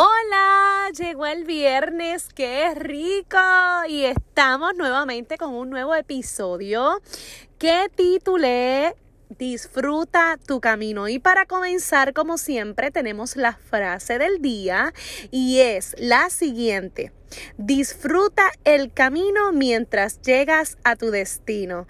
Hola, llegó el viernes, qué rico. Y estamos nuevamente con un nuevo episodio que titulé Disfruta tu camino. Y para comenzar, como siempre, tenemos la frase del día y es la siguiente. Disfruta el camino mientras llegas a tu destino.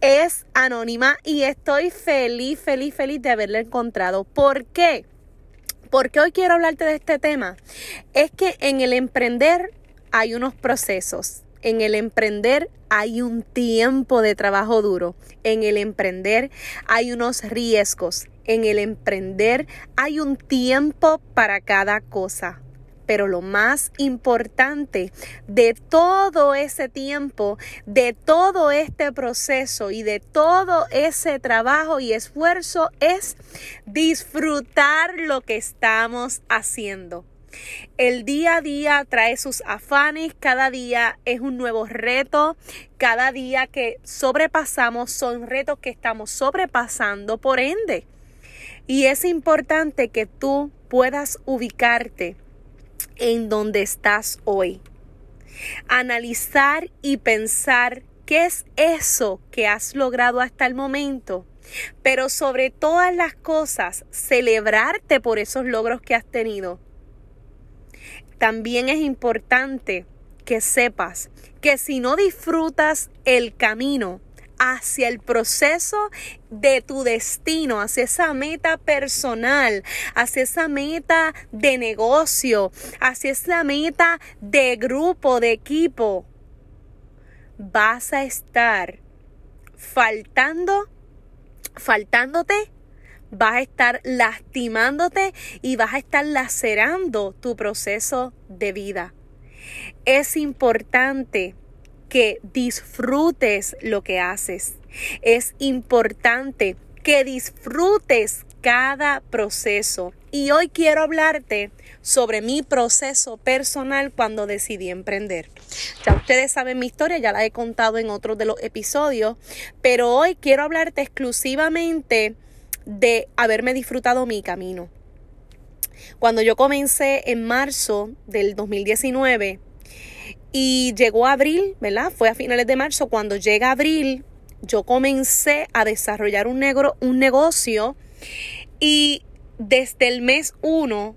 Es anónima y estoy feliz, feliz, feliz de haberla encontrado. ¿Por qué? Porque hoy quiero hablarte de este tema? Es que en el emprender hay unos procesos. En el emprender hay un tiempo de trabajo duro. En el emprender hay unos riesgos. En el emprender hay un tiempo para cada cosa. Pero lo más importante de todo ese tiempo, de todo este proceso y de todo ese trabajo y esfuerzo es disfrutar lo que estamos haciendo. El día a día trae sus afanes, cada día es un nuevo reto, cada día que sobrepasamos son retos que estamos sobrepasando por ende. Y es importante que tú puedas ubicarte en donde estás hoy. Analizar y pensar qué es eso que has logrado hasta el momento. Pero sobre todas las cosas, celebrarte por esos logros que has tenido. También es importante que sepas que si no disfrutas el camino, hacia el proceso de tu destino, hacia esa meta personal, hacia esa meta de negocio, hacia esa meta de grupo, de equipo, vas a estar faltando, faltándote, vas a estar lastimándote y vas a estar lacerando tu proceso de vida. Es importante que disfrutes lo que haces. Es importante que disfrutes cada proceso. Y hoy quiero hablarte sobre mi proceso personal cuando decidí emprender. Ya ustedes saben mi historia, ya la he contado en otros de los episodios, pero hoy quiero hablarte exclusivamente de haberme disfrutado mi camino. Cuando yo comencé en marzo del 2019, y llegó abril, ¿verdad? Fue a finales de marzo. Cuando llega abril, yo comencé a desarrollar un, negro, un negocio y desde el mes uno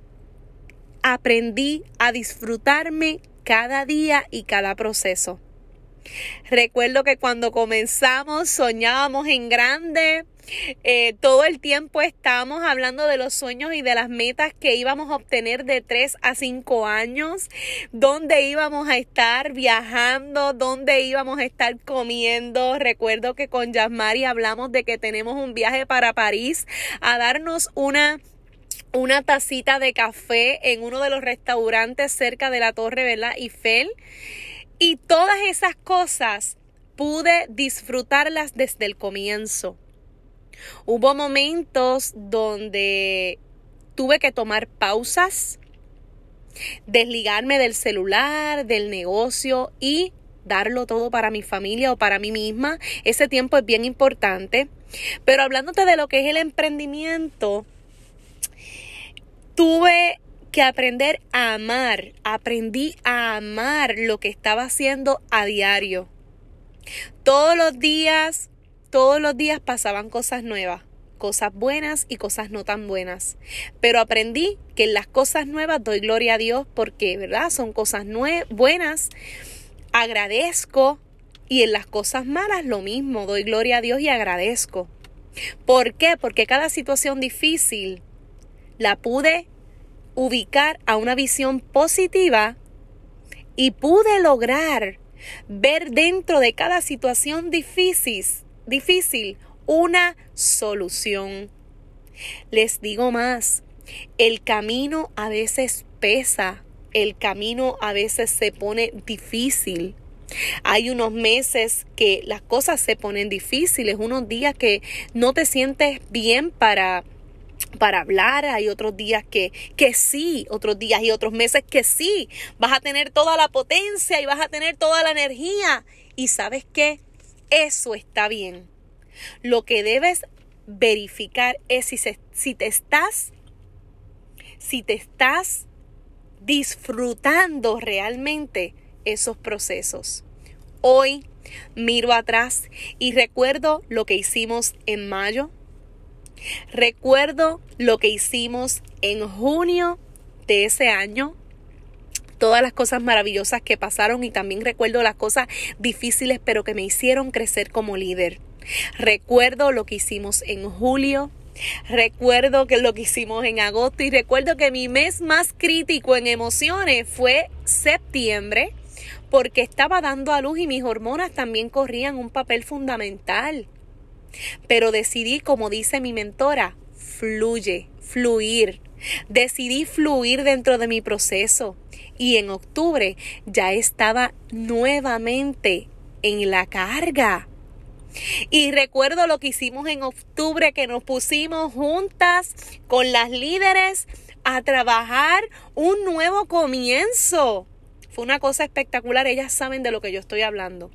aprendí a disfrutarme cada día y cada proceso. Recuerdo que cuando comenzamos soñábamos en grande, eh, todo el tiempo estábamos hablando de los sueños y de las metas que íbamos a obtener de 3 a 5 años, dónde íbamos a estar viajando, dónde íbamos a estar comiendo. Recuerdo que con Yasmari hablamos de que tenemos un viaje para París a darnos una una tacita de café en uno de los restaurantes cerca de la Torre ¿verdad? Eiffel. Y todas esas cosas pude disfrutarlas desde el comienzo. Hubo momentos donde tuve que tomar pausas, desligarme del celular, del negocio y darlo todo para mi familia o para mí misma. Ese tiempo es bien importante. Pero hablándote de lo que es el emprendimiento, tuve que aprender a amar. Aprendí a amar lo que estaba haciendo a diario. Todos los días todos los días pasaban cosas nuevas. cosas buenas y cosas no tan buenas. Pero aprendí que en las cosas nuevas doy gloria a Dios porque, ¿verdad? Son cosas buenas. Agradezco y en las cosas malas lo mismo, doy gloria a Dios y agradezco. ¿Por qué? Porque cada situación difícil la pude ubicar a una visión positiva y pude lograr ver dentro de cada situación difícil, difícil una solución. Les digo más, el camino a veces pesa, el camino a veces se pone difícil. Hay unos meses que las cosas se ponen difíciles, unos días que no te sientes bien para para hablar, hay otros días que, que sí, otros días y otros meses que sí, vas a tener toda la potencia y vas a tener toda la energía. Y sabes qué, eso está bien. Lo que debes verificar es si, si te estás, si te estás disfrutando realmente esos procesos. Hoy miro atrás y recuerdo lo que hicimos en mayo. Recuerdo lo que hicimos en junio de ese año todas las cosas maravillosas que pasaron y también recuerdo las cosas difíciles pero que me hicieron crecer como líder. Recuerdo lo que hicimos en julio, recuerdo que lo que hicimos en agosto y recuerdo que mi mes más crítico en emociones fue septiembre porque estaba dando a luz y mis hormonas también corrían un papel fundamental. Pero decidí, como dice mi mentora, fluye, fluir. Decidí fluir dentro de mi proceso y en octubre ya estaba nuevamente en la carga. Y recuerdo lo que hicimos en octubre, que nos pusimos juntas con las líderes a trabajar un nuevo comienzo. Fue una cosa espectacular, ellas saben de lo que yo estoy hablando.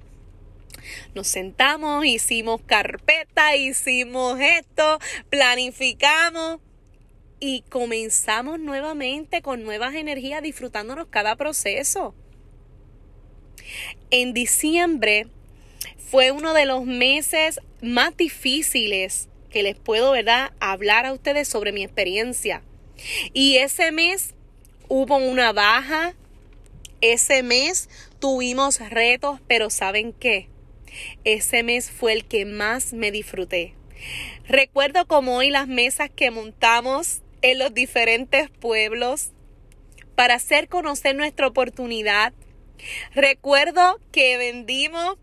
Nos sentamos, hicimos carpeta, hicimos esto, planificamos y comenzamos nuevamente con nuevas energías disfrutándonos cada proceso. En diciembre fue uno de los meses más difíciles que les puedo, ¿verdad?, hablar a ustedes sobre mi experiencia. Y ese mes hubo una baja, ese mes tuvimos retos, pero ¿saben qué? Ese mes fue el que más me disfruté. Recuerdo como hoy las mesas que montamos en los diferentes pueblos para hacer conocer nuestra oportunidad. Recuerdo que vendimos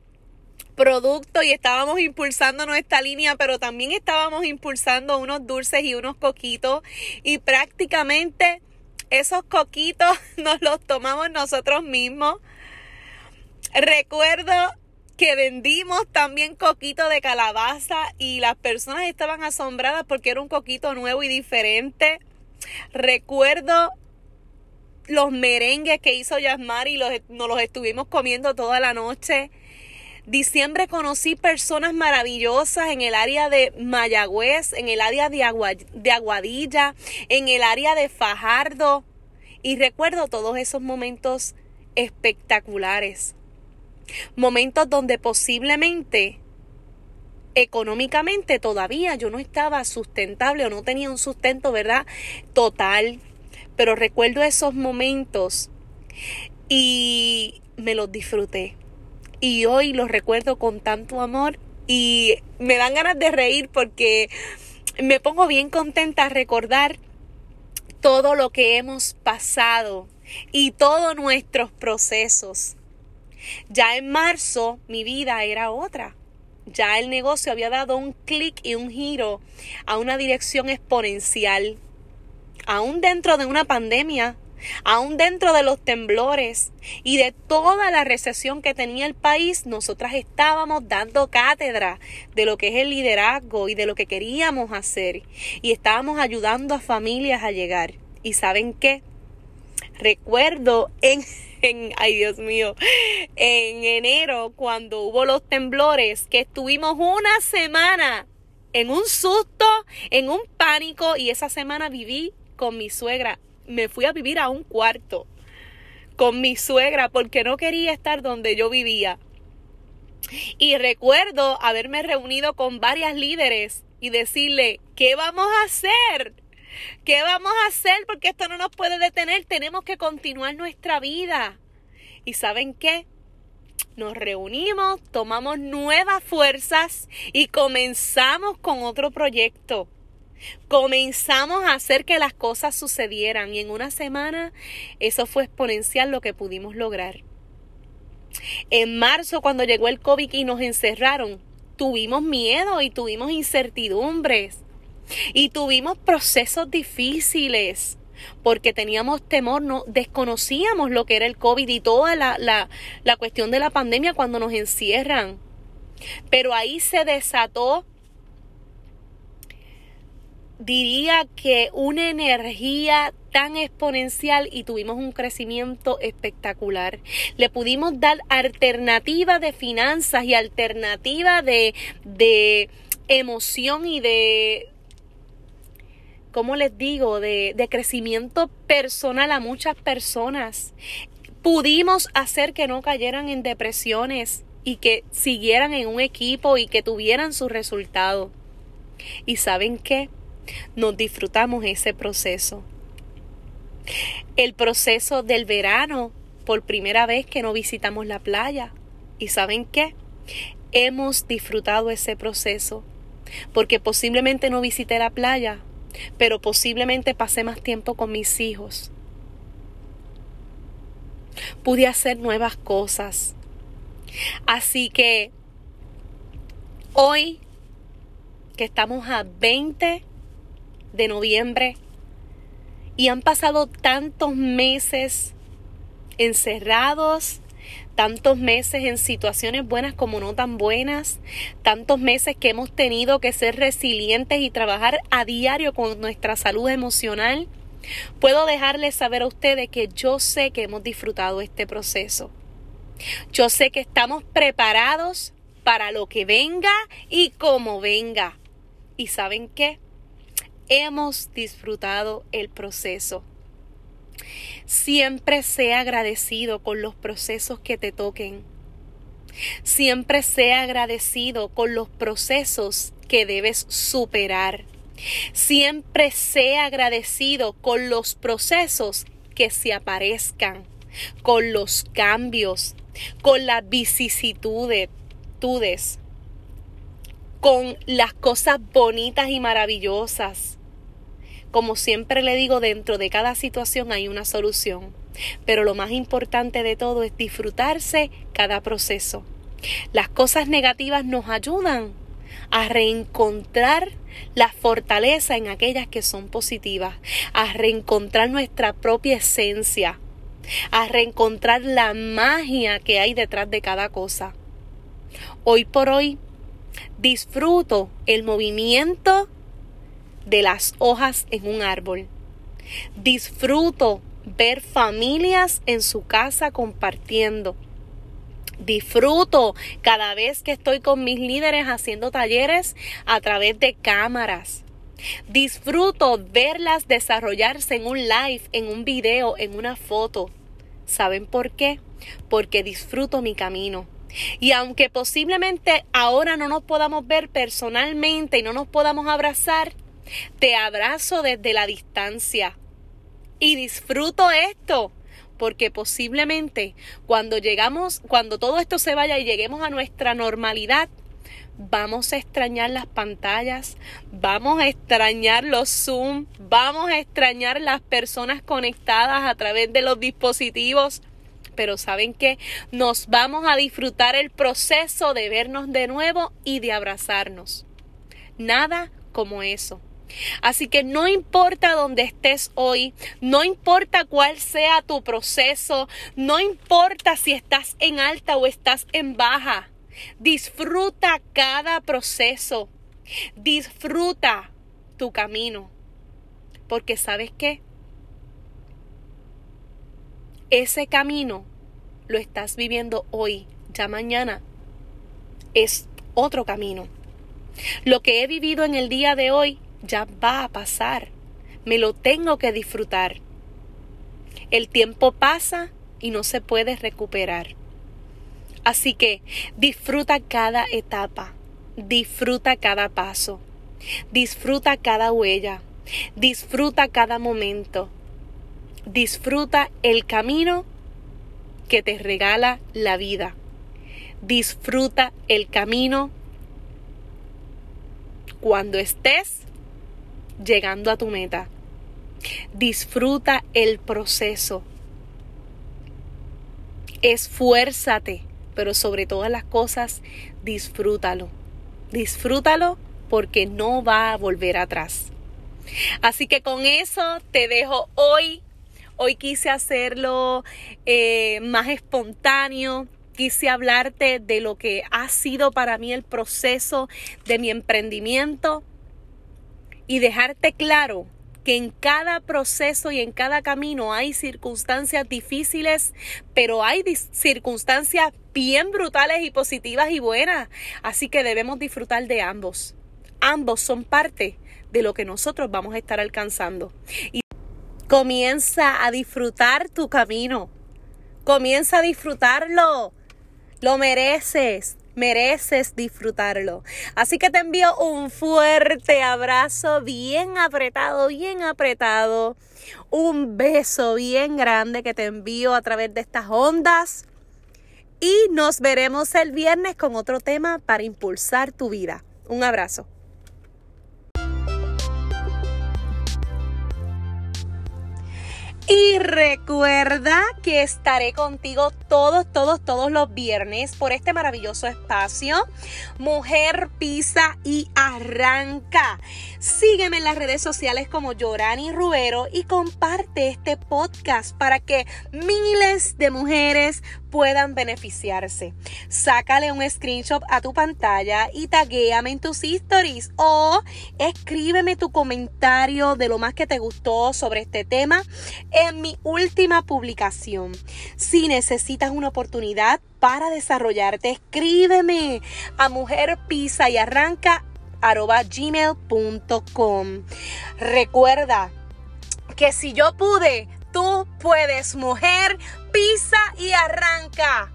producto y estábamos impulsando nuestra línea, pero también estábamos impulsando unos dulces y unos coquitos y prácticamente esos coquitos nos los tomamos nosotros mismos. Recuerdo que vendimos también coquito de calabaza y las personas estaban asombradas porque era un coquito nuevo y diferente. Recuerdo los merengues que hizo Yasmar y los, nos los estuvimos comiendo toda la noche. Diciembre conocí personas maravillosas en el área de Mayagüez, en el área de Aguadilla, en el área de Fajardo. Y recuerdo todos esos momentos espectaculares. Momentos donde posiblemente económicamente todavía yo no estaba sustentable o no tenía un sustento, ¿verdad? Total. Pero recuerdo esos momentos y me los disfruté. Y hoy los recuerdo con tanto amor y me dan ganas de reír porque me pongo bien contenta a recordar todo lo que hemos pasado y todos nuestros procesos. Ya en marzo mi vida era otra. Ya el negocio había dado un clic y un giro a una dirección exponencial. Aún dentro de una pandemia, aún dentro de los temblores y de toda la recesión que tenía el país, nosotras estábamos dando cátedra de lo que es el liderazgo y de lo que queríamos hacer. Y estábamos ayudando a familias a llegar. ¿Y saben qué? Recuerdo en en, ay Dios mío, en enero cuando hubo los temblores, que estuvimos una semana en un susto, en un pánico y esa semana viví con mi suegra. Me fui a vivir a un cuarto con mi suegra porque no quería estar donde yo vivía. Y recuerdo haberme reunido con varias líderes y decirle, ¿qué vamos a hacer? ¿Qué vamos a hacer? Porque esto no nos puede detener. Tenemos que continuar nuestra vida. ¿Y saben qué? Nos reunimos, tomamos nuevas fuerzas y comenzamos con otro proyecto. Comenzamos a hacer que las cosas sucedieran y en una semana eso fue exponencial lo que pudimos lograr. En marzo, cuando llegó el COVID y nos encerraron, tuvimos miedo y tuvimos incertidumbres y tuvimos procesos difíciles porque teníamos temor, no desconocíamos lo que era el COVID y toda la, la, la cuestión de la pandemia cuando nos encierran. Pero ahí se desató diría que una energía tan exponencial y tuvimos un crecimiento espectacular. Le pudimos dar alternativa de finanzas y alternativa de, de emoción y de, ¿cómo les digo?, de, de crecimiento personal a muchas personas. Pudimos hacer que no cayeran en depresiones y que siguieran en un equipo y que tuvieran su resultado. ¿Y saben qué? nos disfrutamos ese proceso. El proceso del verano, por primera vez que no visitamos la playa. ¿Y saben qué? Hemos disfrutado ese proceso, porque posiblemente no visité la playa, pero posiblemente pasé más tiempo con mis hijos. Pude hacer nuevas cosas. Así que hoy que estamos a 20 de noviembre y han pasado tantos meses encerrados, tantos meses en situaciones buenas como no tan buenas, tantos meses que hemos tenido que ser resilientes y trabajar a diario con nuestra salud emocional, puedo dejarles saber a ustedes que yo sé que hemos disfrutado este proceso. Yo sé que estamos preparados para lo que venga y como venga. ¿Y saben qué? hemos disfrutado el proceso. Siempre sea agradecido con los procesos que te toquen. Siempre sea agradecido con los procesos que debes superar. Siempre sea agradecido con los procesos que se aparezcan, con los cambios, con las vicisitudes, con las cosas bonitas y maravillosas como siempre le digo, dentro de cada situación hay una solución. Pero lo más importante de todo es disfrutarse cada proceso. Las cosas negativas nos ayudan a reencontrar la fortaleza en aquellas que son positivas, a reencontrar nuestra propia esencia, a reencontrar la magia que hay detrás de cada cosa. Hoy por hoy disfruto el movimiento de las hojas en un árbol. Disfruto ver familias en su casa compartiendo. Disfruto cada vez que estoy con mis líderes haciendo talleres a través de cámaras. Disfruto verlas desarrollarse en un live, en un video, en una foto. ¿Saben por qué? Porque disfruto mi camino. Y aunque posiblemente ahora no nos podamos ver personalmente y no nos podamos abrazar, te abrazo desde la distancia y disfruto esto porque posiblemente cuando llegamos, cuando todo esto se vaya y lleguemos a nuestra normalidad, vamos a extrañar las pantallas, vamos a extrañar los Zoom, vamos a extrañar las personas conectadas a través de los dispositivos. Pero saben que nos vamos a disfrutar el proceso de vernos de nuevo y de abrazarnos. Nada como eso. Así que no importa dónde estés hoy, no importa cuál sea tu proceso, no importa si estás en alta o estás en baja, disfruta cada proceso, disfruta tu camino, porque sabes qué, ese camino lo estás viviendo hoy, ya mañana es otro camino. Lo que he vivido en el día de hoy ya va a pasar. Me lo tengo que disfrutar. El tiempo pasa y no se puede recuperar. Así que disfruta cada etapa, disfruta cada paso. Disfruta cada huella. Disfruta cada momento. Disfruta el camino que te regala la vida. Disfruta el camino cuando estés llegando a tu meta. Disfruta el proceso. Esfuérzate, pero sobre todas las cosas, disfrútalo. Disfrútalo porque no va a volver atrás. Así que con eso te dejo hoy. Hoy quise hacerlo eh, más espontáneo. Quise hablarte de lo que ha sido para mí el proceso de mi emprendimiento y dejarte claro que en cada proceso y en cada camino hay circunstancias difíciles, pero hay circunstancias bien brutales y positivas y buenas. Así que debemos disfrutar de ambos. Ambos son parte de lo que nosotros vamos a estar alcanzando. Y comienza a disfrutar tu camino. Comienza a disfrutarlo. Lo mereces mereces disfrutarlo. Así que te envío un fuerte abrazo, bien apretado, bien apretado. Un beso bien grande que te envío a través de estas ondas. Y nos veremos el viernes con otro tema para impulsar tu vida. Un abrazo. Y recuerda que estaré contigo todos, todos, todos los viernes por este maravilloso espacio. Mujer pisa y arranca. Sígueme en las redes sociales como Yorani Rubero y comparte este podcast para que miles de mujeres puedan beneficiarse. Sácale un screenshot a tu pantalla y taguéame en tus stories o escríbeme tu comentario de lo más que te gustó sobre este tema en mi última publicación. Si necesitas una oportunidad para desarrollarte, escríbeme a mujer pisa y arranca gmail.com. Recuerda que si yo pude, tú puedes, mujer, pisa y arranca.